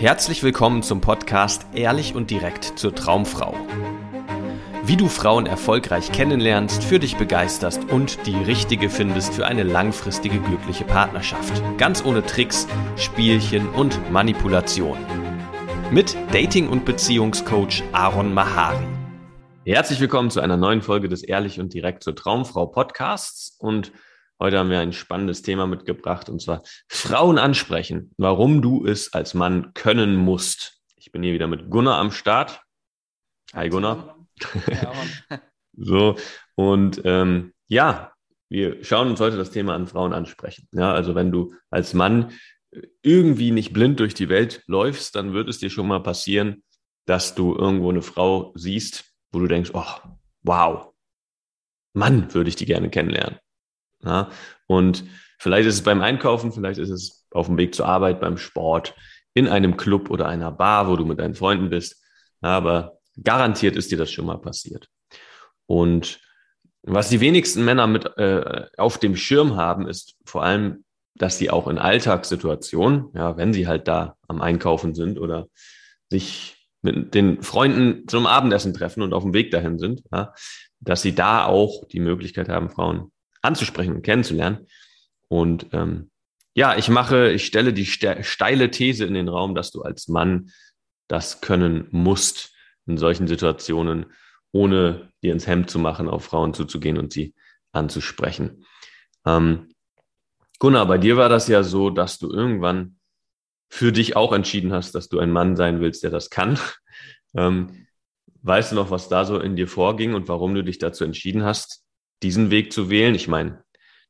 Herzlich willkommen zum Podcast Ehrlich und direkt zur Traumfrau. Wie du Frauen erfolgreich kennenlernst, für dich begeisterst und die richtige findest für eine langfristige glückliche Partnerschaft. Ganz ohne Tricks, Spielchen und Manipulation. Mit Dating- und Beziehungscoach Aaron Mahari. Herzlich willkommen zu einer neuen Folge des Ehrlich und direkt zur Traumfrau Podcasts und Heute haben wir ein spannendes Thema mitgebracht und zwar Frauen ansprechen, warum du es als Mann können musst. Ich bin hier wieder mit Gunnar am Start. Hi Gunnar. so, und ähm, ja, wir schauen uns heute das Thema an Frauen ansprechen. Ja, also wenn du als Mann irgendwie nicht blind durch die Welt läufst, dann wird es dir schon mal passieren, dass du irgendwo eine Frau siehst, wo du denkst, oh, wow, Mann, würde ich die gerne kennenlernen. Ja? Und vielleicht ist es beim Einkaufen, vielleicht ist es auf dem Weg zur Arbeit, beim Sport, in einem Club oder einer Bar, wo du mit deinen Freunden bist. Aber garantiert ist dir das schon mal passiert. Und was die wenigsten Männer mit äh, auf dem Schirm haben, ist vor allem, dass sie auch in Alltagssituationen, ja, wenn sie halt da am Einkaufen sind oder sich mit den Freunden zum Abendessen treffen und auf dem Weg dahin sind, ja, dass sie da auch die Möglichkeit haben, Frauen anzusprechen und kennenzulernen. Und ähm, ja, ich mache, ich stelle die steile These in den Raum, dass du als Mann das können musst in solchen Situationen, ohne dir ins Hemd zu machen, auf Frauen zuzugehen und sie anzusprechen. Ähm, Gunnar, bei dir war das ja so, dass du irgendwann für dich auch entschieden hast, dass du ein Mann sein willst, der das kann. Ähm, weißt du noch, was da so in dir vorging und warum du dich dazu entschieden hast, diesen Weg zu wählen. Ich meine,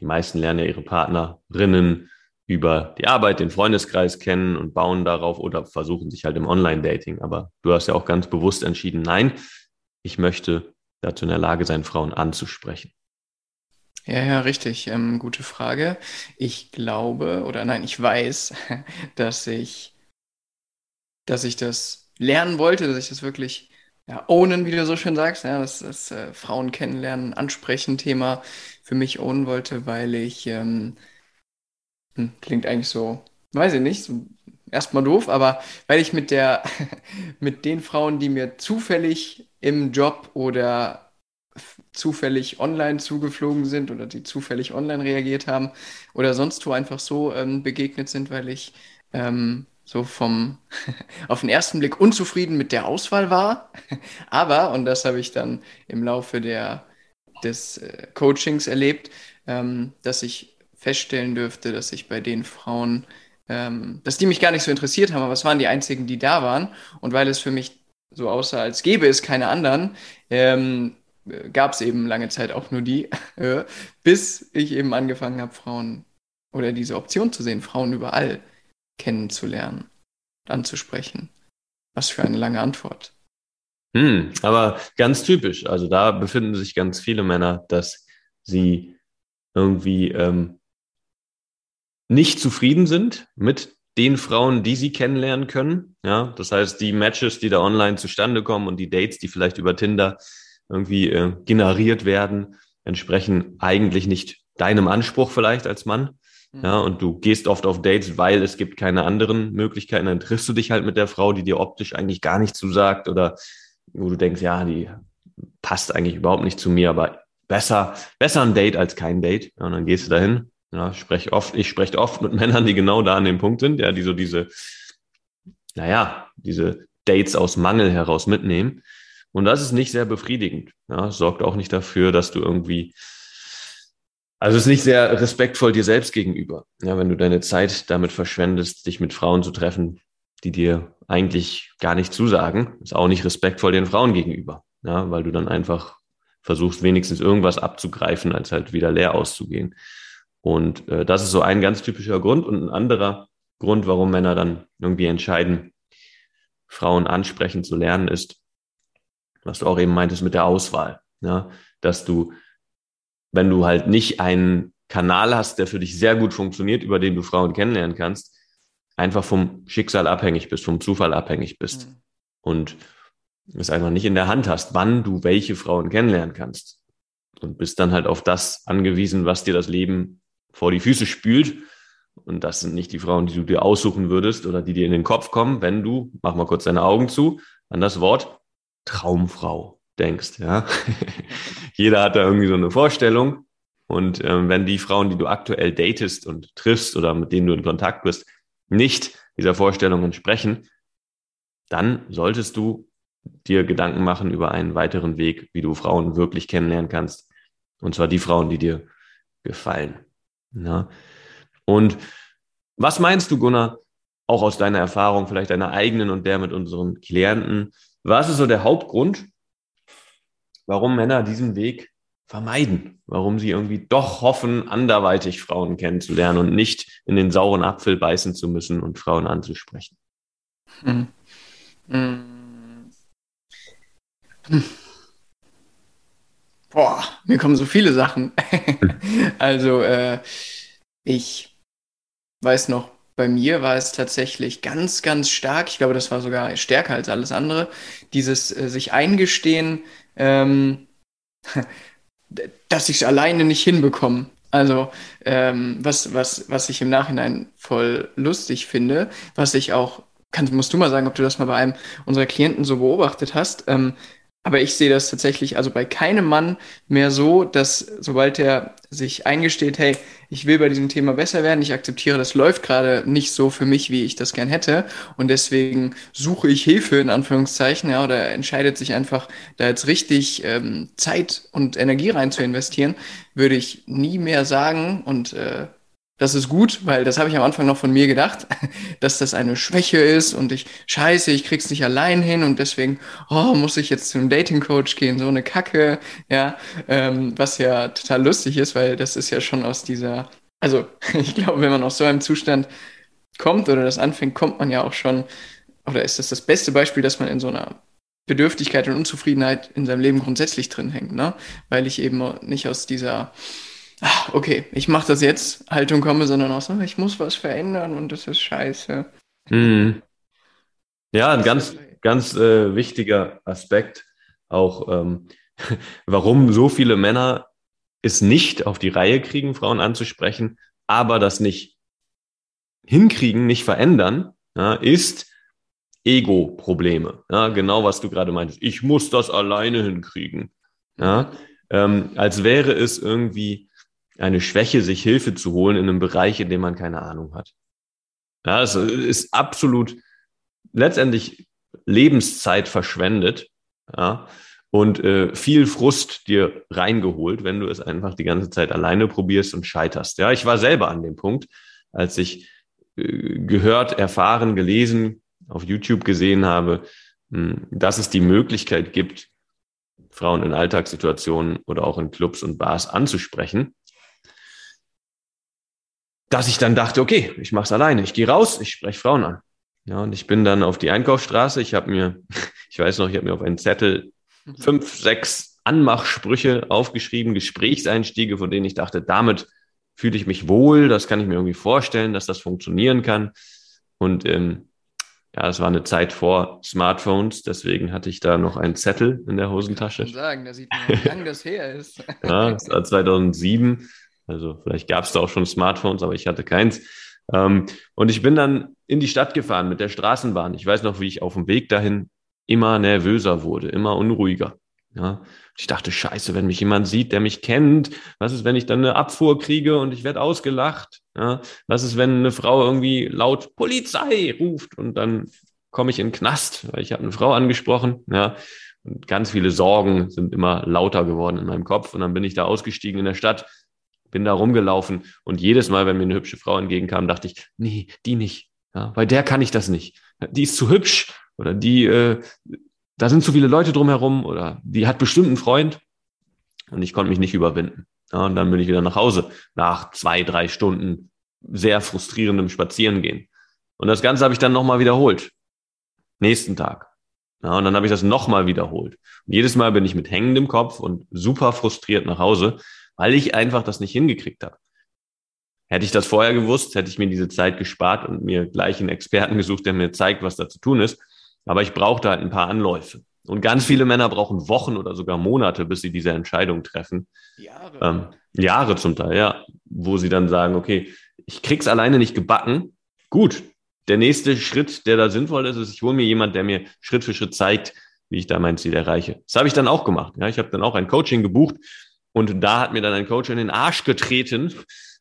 die meisten lernen ja ihre Partnerinnen über die Arbeit, den Freundeskreis kennen und bauen darauf oder versuchen sich halt im Online-Dating. Aber du hast ja auch ganz bewusst entschieden, nein, ich möchte dazu in der Lage sein, Frauen anzusprechen. Ja, ja, richtig. Ähm, gute Frage. Ich glaube, oder nein, ich weiß, dass ich, dass ich das lernen wollte, dass ich das wirklich ja, ownen, wie du so schön sagst, ja, das, das äh, Frauen kennenlernen, ansprechen Thema. Für mich ownen wollte, weil ich, ähm, hm, klingt eigentlich so, weiß ich nicht, so, erstmal doof, aber weil ich mit der, mit den Frauen, die mir zufällig im Job oder zufällig online zugeflogen sind oder die zufällig online reagiert haben oder sonst wo einfach so ähm, begegnet sind, weil ich ähm, so vom auf den ersten Blick unzufrieden mit der Auswahl war. Aber, und das habe ich dann im Laufe der, des äh, Coachings erlebt, ähm, dass ich feststellen dürfte, dass ich bei den Frauen, ähm, dass die mich gar nicht so interessiert haben, aber es waren die einzigen, die da waren. Und weil es für mich so aussah, als gäbe es keine anderen, ähm, gab es eben lange Zeit auch nur die, bis ich eben angefangen habe, Frauen oder diese Option zu sehen, Frauen überall kennenzulernen, anzusprechen. Was für eine lange Antwort. Hm, aber ganz typisch. Also da befinden sich ganz viele Männer, dass sie irgendwie ähm, nicht zufrieden sind mit den Frauen, die sie kennenlernen können. Ja, das heißt, die Matches, die da online zustande kommen und die Dates, die vielleicht über Tinder irgendwie äh, generiert werden, entsprechen eigentlich nicht deinem Anspruch vielleicht als Mann. Ja, mhm. und du gehst oft auf Dates, weil es gibt keine anderen Möglichkeiten. Dann triffst du dich halt mit der Frau, die dir optisch eigentlich gar nicht zusagt oder wo du denkst, ja, die passt eigentlich überhaupt nicht zu mir, aber besser, besser ein Date als kein Date. Ja, und dann gehst du dahin. Ja, sprech oft, ich spreche oft mit Männern, die genau da an dem Punkt sind, ja, die so diese, naja, diese Dates aus Mangel heraus mitnehmen. Und das ist nicht sehr befriedigend. Ja, sorgt auch nicht dafür, dass du irgendwie also es ist nicht sehr respektvoll dir selbst gegenüber, ja, wenn du deine Zeit damit verschwendest, dich mit Frauen zu treffen, die dir eigentlich gar nicht zusagen. Ist auch nicht respektvoll den Frauen gegenüber, ja, weil du dann einfach versuchst, wenigstens irgendwas abzugreifen, als halt wieder leer auszugehen. Und äh, das ist so ein ganz typischer Grund. Und ein anderer Grund, warum Männer dann irgendwie entscheiden, Frauen ansprechen zu lernen, ist, was du auch eben meintest mit der Auswahl. Ja, dass du wenn du halt nicht einen Kanal hast, der für dich sehr gut funktioniert, über den du Frauen kennenlernen kannst, einfach vom Schicksal abhängig bist, vom Zufall abhängig bist. Mhm. Und es einfach nicht in der Hand hast, wann du welche Frauen kennenlernen kannst. Und bist dann halt auf das angewiesen, was dir das Leben vor die Füße spült. und das sind nicht die Frauen, die du dir aussuchen würdest oder die dir in den Kopf kommen, wenn du, mach mal kurz deine Augen zu, an das Wort Traumfrau denkst. Ja? Jeder hat da irgendwie so eine Vorstellung. Und ähm, wenn die Frauen, die du aktuell datest und triffst oder mit denen du in Kontakt bist, nicht dieser Vorstellung entsprechen, dann solltest du dir Gedanken machen über einen weiteren Weg, wie du Frauen wirklich kennenlernen kannst. Und zwar die Frauen, die dir gefallen. Ja? Und was meinst du, Gunnar, auch aus deiner Erfahrung, vielleicht deiner eigenen und der mit unseren Klienten, was ist so der Hauptgrund, warum Männer diesen Weg vermeiden, warum sie irgendwie doch hoffen, anderweitig Frauen kennenzulernen und nicht in den sauren Apfel beißen zu müssen und Frauen anzusprechen? Hm. Hm. Boah, mir kommen so viele Sachen. also, äh, ich weiß noch, bei mir war es tatsächlich ganz, ganz stark. Ich glaube, das war sogar stärker als alles andere. Dieses äh, sich eingestehen, ähm, dass ich es alleine nicht hinbekomme. Also, ähm, was, was, was ich im Nachhinein voll lustig finde, was ich auch, kannst, musst du mal sagen, ob du das mal bei einem unserer Klienten so beobachtet hast. Ähm, aber ich sehe das tatsächlich also bei keinem Mann mehr so, dass sobald er sich eingesteht, hey, ich will bei diesem Thema besser werden, ich akzeptiere, das läuft gerade nicht so für mich, wie ich das gern hätte. Und deswegen suche ich Hilfe in Anführungszeichen, ja, oder entscheidet sich einfach, da jetzt richtig ähm, Zeit und Energie rein zu investieren, würde ich nie mehr sagen und äh, das ist gut, weil das habe ich am Anfang noch von mir gedacht, dass das eine Schwäche ist und ich scheiße, ich krieg's nicht allein hin und deswegen, oh, muss ich jetzt zu einem Dating Coach gehen, so eine Kacke, ja, ähm, was ja total lustig ist, weil das ist ja schon aus dieser, also ich glaube, wenn man aus so einem Zustand kommt oder das anfängt, kommt man ja auch schon, oder ist das das beste Beispiel, dass man in so einer Bedürftigkeit und Unzufriedenheit in seinem Leben grundsätzlich drin hängt, ne? Weil ich eben nicht aus dieser ach, okay, ich mache das jetzt, Haltung komme, sondern auch so, ich muss was verändern und das ist scheiße. Mhm. Ja, ein ganz, ganz äh, wichtiger Aspekt auch, ähm, warum so viele Männer es nicht auf die Reihe kriegen, Frauen anzusprechen, aber das nicht hinkriegen, nicht verändern, ja, ist Ego-Probleme. Ja, genau, was du gerade meintest. Ich muss das alleine hinkriegen. Ja, ähm, als wäre es irgendwie eine Schwäche, sich Hilfe zu holen in einem Bereich, in dem man keine Ahnung hat. Ja, es ist absolut letztendlich Lebenszeit verschwendet, ja, und äh, viel Frust dir reingeholt, wenn du es einfach die ganze Zeit alleine probierst und scheiterst. Ja, ich war selber an dem Punkt, als ich äh, gehört, erfahren, gelesen, auf YouTube gesehen habe, mh, hm, dass es die Möglichkeit gibt, Frauen in Alltagssituationen oder auch in Clubs und Bars anzusprechen dass ich dann dachte, okay, ich mache es alleine. Ich gehe raus, ich spreche Frauen an. Ja, und ich bin dann auf die Einkaufsstraße. Ich habe mir, ich weiß noch, ich habe mir auf einen Zettel fünf, sechs Anmachsprüche aufgeschrieben, Gesprächseinstiege, von denen ich dachte, damit fühle ich mich wohl, das kann ich mir irgendwie vorstellen, dass das funktionieren kann. Und ähm, ja, es war eine Zeit vor Smartphones, deswegen hatte ich da noch einen Zettel in der Hosentasche. Ich kann sagen, da sieht man, wie lange das her ist. ja, das war 2007. Also vielleicht gab es da auch schon Smartphones, aber ich hatte keins. Ähm, und ich bin dann in die Stadt gefahren mit der Straßenbahn. Ich weiß noch, wie ich auf dem Weg dahin immer nervöser wurde, immer unruhiger. Ja, ich dachte, scheiße, wenn mich jemand sieht, der mich kennt, was ist, wenn ich dann eine Abfuhr kriege und ich werde ausgelacht? Ja, was ist, wenn eine Frau irgendwie laut Polizei ruft und dann komme ich in den Knast, weil ich habe eine Frau angesprochen. Ja, und ganz viele Sorgen sind immer lauter geworden in meinem Kopf und dann bin ich da ausgestiegen in der Stadt bin da rumgelaufen und jedes Mal, wenn mir eine hübsche Frau entgegenkam, dachte ich, nee, die nicht. Ja, bei der kann ich das nicht. Die ist zu hübsch oder die, äh, da sind zu viele Leute drumherum oder die hat bestimmt einen Freund und ich konnte mich nicht überwinden. Ja, und dann bin ich wieder nach Hause nach zwei, drei Stunden sehr frustrierendem Spazierengehen. Und das Ganze habe ich dann nochmal wiederholt. Nächsten Tag. Ja, und dann habe ich das nochmal wiederholt. Und jedes Mal bin ich mit hängendem Kopf und super frustriert nach Hause, weil ich einfach das nicht hingekriegt habe. Hätte ich das vorher gewusst, hätte ich mir diese Zeit gespart und mir gleich einen Experten gesucht, der mir zeigt, was da zu tun ist. Aber ich brauchte halt ein paar Anläufe. Und ganz viele Männer brauchen Wochen oder sogar Monate, bis sie diese Entscheidung treffen. Jahre. Ähm, Jahre zum Teil, ja. Wo sie dann sagen, okay, ich krieg's alleine nicht gebacken. Gut, der nächste Schritt, der da sinnvoll ist, ist, ich hole mir jemand, der mir Schritt für Schritt zeigt, wie ich da mein Ziel erreiche. Das habe ich dann auch gemacht. Ja, ich habe dann auch ein Coaching gebucht und da hat mir dann ein Coach in den Arsch getreten,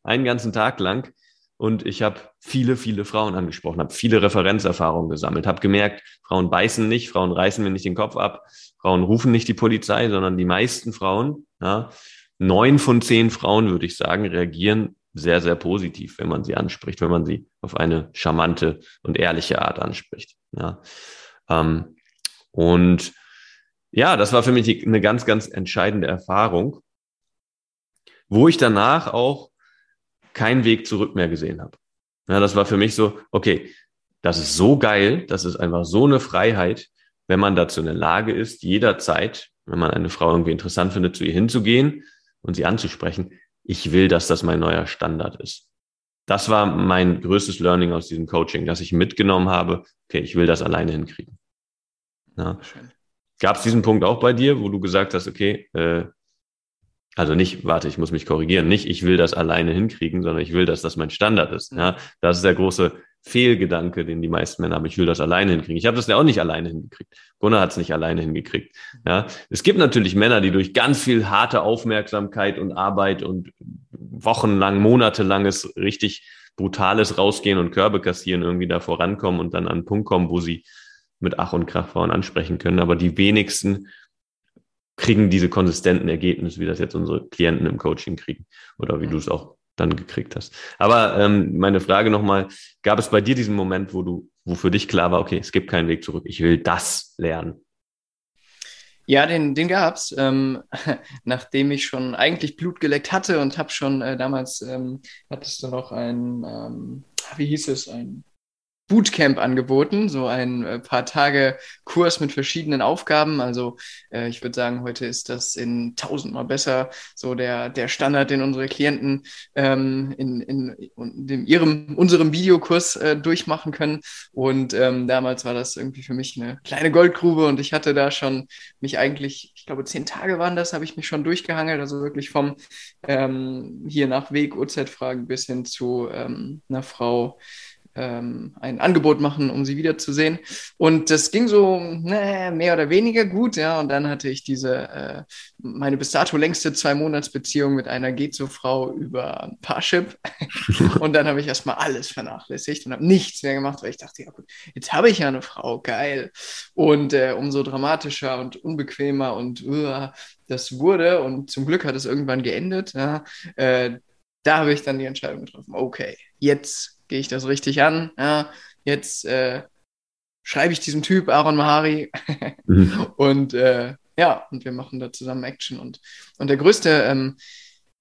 einen ganzen Tag lang. Und ich habe viele, viele Frauen angesprochen, habe viele Referenzerfahrungen gesammelt, habe gemerkt, Frauen beißen nicht, Frauen reißen mir nicht den Kopf ab, Frauen rufen nicht die Polizei, sondern die meisten Frauen, ja, neun von zehn Frauen, würde ich sagen, reagieren sehr, sehr positiv, wenn man sie anspricht, wenn man sie auf eine charmante und ehrliche Art anspricht. Ja. Ähm, und ja, das war für mich eine ganz, ganz entscheidende Erfahrung, wo ich danach auch keinen Weg zurück mehr gesehen habe. Ja, das war für mich so, okay, das ist so geil, das ist einfach so eine Freiheit, wenn man dazu in der Lage ist, jederzeit, wenn man eine Frau irgendwie interessant findet, zu ihr hinzugehen und sie anzusprechen. Ich will, dass das mein neuer Standard ist. Das war mein größtes Learning aus diesem Coaching, dass ich mitgenommen habe, okay, ich will das alleine hinkriegen. Ja. Gab es diesen Punkt auch bei dir, wo du gesagt hast, okay, äh, also nicht, warte, ich muss mich korrigieren, nicht, ich will das alleine hinkriegen, sondern ich will, dass das mein Standard ist. Ja, das ist der große Fehlgedanke, den die meisten Männer haben. Ich will das alleine hinkriegen. Ich habe das ja auch nicht alleine hingekriegt. Gunnar hat es nicht alleine hingekriegt. Ja, es gibt natürlich Männer, die durch ganz viel harte Aufmerksamkeit und Arbeit und wochenlang, monatelanges, richtig brutales Rausgehen und Körbe kassieren irgendwie da vorankommen und dann an einen Punkt kommen, wo sie mit Ach und Krach Frauen ansprechen können. Aber die wenigsten kriegen diese konsistenten Ergebnisse, wie das jetzt unsere Klienten im Coaching kriegen oder wie mhm. du es auch dann gekriegt hast. Aber ähm, meine Frage nochmal, gab es bei dir diesen Moment, wo du, wo für dich klar war, okay, es gibt keinen Weg zurück, ich will das lernen? Ja, den, den gab's, ähm, nachdem ich schon eigentlich Blut geleckt hatte und habe schon äh, damals, ähm, hattest du noch ein, ähm, wie hieß es, ein Bootcamp angeboten, so ein äh, paar Tage Kurs mit verschiedenen Aufgaben. Also äh, ich würde sagen, heute ist das in tausendmal besser, so der, der Standard, den unsere Klienten ähm, in, in, in ihrem, unserem Videokurs äh, durchmachen können. Und ähm, damals war das irgendwie für mich eine kleine Goldgrube und ich hatte da schon mich eigentlich, ich glaube, zehn Tage waren das, habe ich mich schon durchgehangelt, also wirklich vom ähm, hier nach Weg, Uhrzeitfragen bis hin zu ähm, einer Frau, ähm, ein Angebot machen, um sie wiederzusehen. Und das ging so ne, mehr oder weniger gut, ja. Und dann hatte ich diese, äh, meine bis dato längste Zwei-Monats-Beziehung mit einer Gezo-Frau über Parship. und dann habe ich erstmal alles vernachlässigt und habe nichts mehr gemacht, weil ich dachte, ja gut, jetzt habe ich ja eine Frau, geil. Und äh, umso dramatischer und unbequemer und uh, das wurde. Und zum Glück hat es irgendwann geendet, ja. Äh, da habe ich dann die Entscheidung getroffen, okay, jetzt gehe ich das richtig an. Ja, jetzt äh, schreibe ich diesem Typ Aaron Mahari mhm. und äh, ja, und wir machen da zusammen Action und, und der größte, ähm,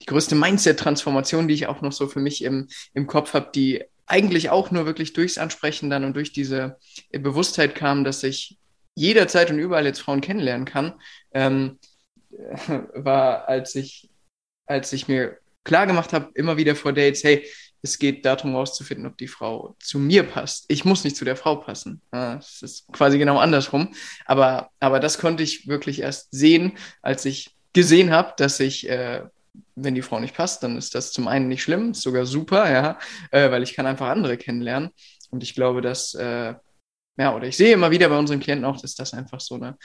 die größte Mindset-Transformation, die ich auch noch so für mich im, im Kopf habe, die eigentlich auch nur wirklich durchs Ansprechen dann und durch diese Bewusstheit kam, dass ich jederzeit und überall jetzt Frauen kennenlernen kann, ähm, war, als ich, als ich mir klar gemacht habe, immer wieder vor Dates, hey, es geht darum herauszufinden, ob die Frau zu mir passt. Ich muss nicht zu der Frau passen. Es ist quasi genau andersrum. Aber, aber das konnte ich wirklich erst sehen, als ich gesehen habe, dass ich, äh, wenn die Frau nicht passt, dann ist das zum einen nicht schlimm, ist sogar super, ja, äh, weil ich kann einfach andere kennenlernen. Und ich glaube, dass, äh, ja, oder ich sehe immer wieder bei unseren Klienten auch, dass das einfach so eine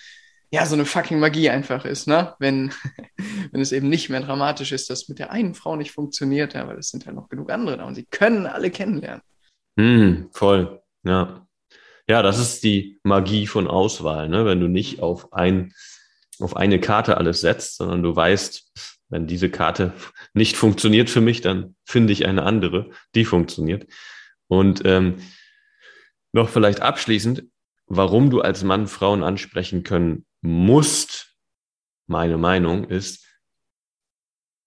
ja, so eine fucking Magie einfach ist, ne? Wenn, wenn es eben nicht mehr dramatisch ist, dass mit der einen Frau nicht funktioniert, ja, weil es sind ja noch genug andere da und sie können alle kennenlernen. Mm, voll, ja. Ja, das ist die Magie von Auswahl, ne? Wenn du nicht auf ein, auf eine Karte alles setzt, sondern du weißt, wenn diese Karte nicht funktioniert für mich, dann finde ich eine andere, die funktioniert. Und ähm, noch vielleicht abschließend, warum du als Mann Frauen ansprechen können musst, meine Meinung ist,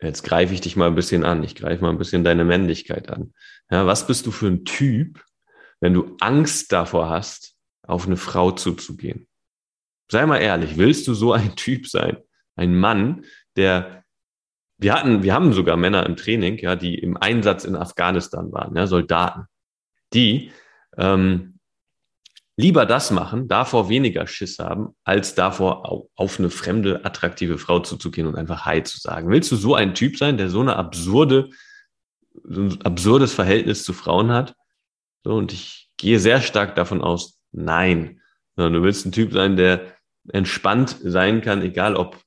jetzt greife ich dich mal ein bisschen an, ich greife mal ein bisschen deine Männlichkeit an. Ja, was bist du für ein Typ, wenn du Angst davor hast, auf eine Frau zuzugehen? Sei mal ehrlich, willst du so ein Typ sein? Ein Mann, der wir hatten, wir haben sogar Männer im Training, ja, die im Einsatz in Afghanistan waren, ja, Soldaten, die ähm, lieber das machen, davor weniger Schiss haben, als davor auf eine fremde, attraktive Frau zuzugehen und einfach Hi zu sagen. Willst du so ein Typ sein, der so eine absurde so ein absurdes Verhältnis zu Frauen hat. So, und ich gehe sehr stark davon aus, nein. Sondern du willst ein Typ sein, der entspannt sein kann, egal ob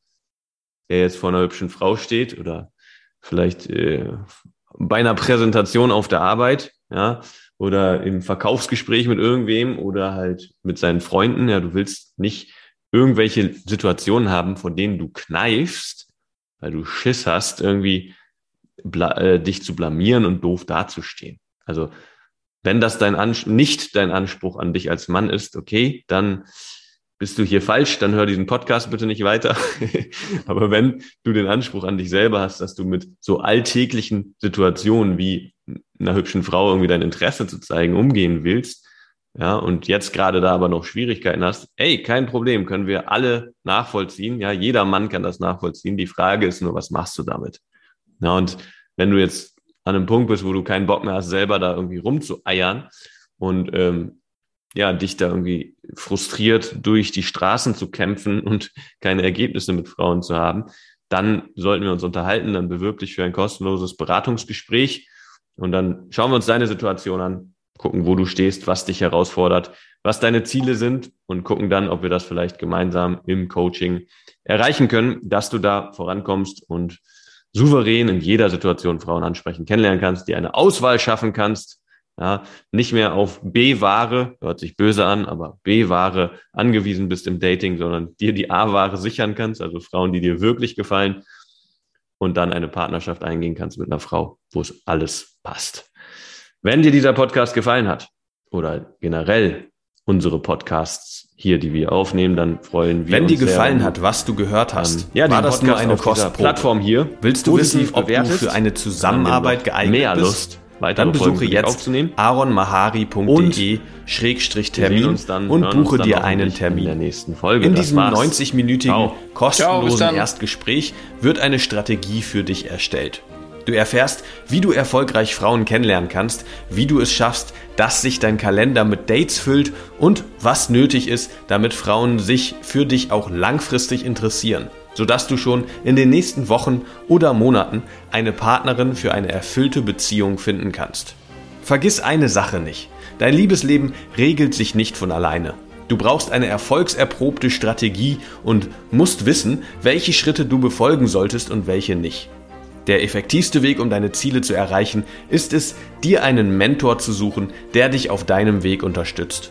er jetzt vor einer hübschen Frau steht oder vielleicht äh, bei einer Präsentation auf der Arbeit, ja, oder im Verkaufsgespräch mit irgendwem oder halt mit seinen Freunden. Ja, du willst nicht irgendwelche Situationen haben, von denen du kneifst, weil du Schiss hast, irgendwie äh, dich zu blamieren und doof dazustehen. Also wenn das dein Ans nicht dein Anspruch an dich als Mann ist, okay, dann bist du hier falsch, dann hör diesen Podcast bitte nicht weiter. Aber wenn du den Anspruch an dich selber hast, dass du mit so alltäglichen Situationen wie einer hübschen Frau irgendwie dein Interesse zu zeigen umgehen willst, ja, und jetzt gerade da aber noch Schwierigkeiten hast, ey, kein Problem, können wir alle nachvollziehen. Ja, jeder Mann kann das nachvollziehen. Die Frage ist nur, was machst du damit? Ja, und wenn du jetzt an einem Punkt bist, wo du keinen Bock mehr hast, selber da irgendwie rumzueiern und ähm, ja, dich da irgendwie frustriert durch die Straßen zu kämpfen und keine Ergebnisse mit Frauen zu haben, dann sollten wir uns unterhalten, dann bewirb dich für ein kostenloses Beratungsgespräch und dann schauen wir uns deine Situation an, gucken, wo du stehst, was dich herausfordert, was deine Ziele sind und gucken dann, ob wir das vielleicht gemeinsam im Coaching erreichen können, dass du da vorankommst und souverän in jeder Situation Frauen ansprechen, kennenlernen kannst, dir eine Auswahl schaffen kannst, ja, nicht mehr auf B-Ware, hört sich böse an, aber B-Ware angewiesen bist im Dating, sondern dir die A-Ware sichern kannst, also Frauen, die dir wirklich gefallen und dann eine Partnerschaft eingehen kannst mit einer Frau, wo es alles passt. Wenn dir dieser Podcast gefallen hat oder generell unsere Podcasts hier, die wir aufnehmen, dann freuen wir Wenn uns. Wenn dir gefallen hat, was du gehört hast, ja, war das nur eine Kostplattform hier. Willst du wissen, ob du für eine Zusammenarbeit geeignet mehr bist? Lust dann besuche jetzt aronmahari.de-termin und, und buche dir einen Termin. In, nächsten Folge. in diesem 90-minütigen kostenlosen Ciao, Erstgespräch wird eine Strategie für dich erstellt. Du erfährst, wie du erfolgreich Frauen kennenlernen kannst, wie du es schaffst, dass sich dein Kalender mit Dates füllt und was nötig ist, damit Frauen sich für dich auch langfristig interessieren sodass du schon in den nächsten Wochen oder Monaten eine Partnerin für eine erfüllte Beziehung finden kannst. Vergiss eine Sache nicht. Dein Liebesleben regelt sich nicht von alleine. Du brauchst eine erfolgserprobte Strategie und musst wissen, welche Schritte du befolgen solltest und welche nicht. Der effektivste Weg, um deine Ziele zu erreichen, ist es, dir einen Mentor zu suchen, der dich auf deinem Weg unterstützt.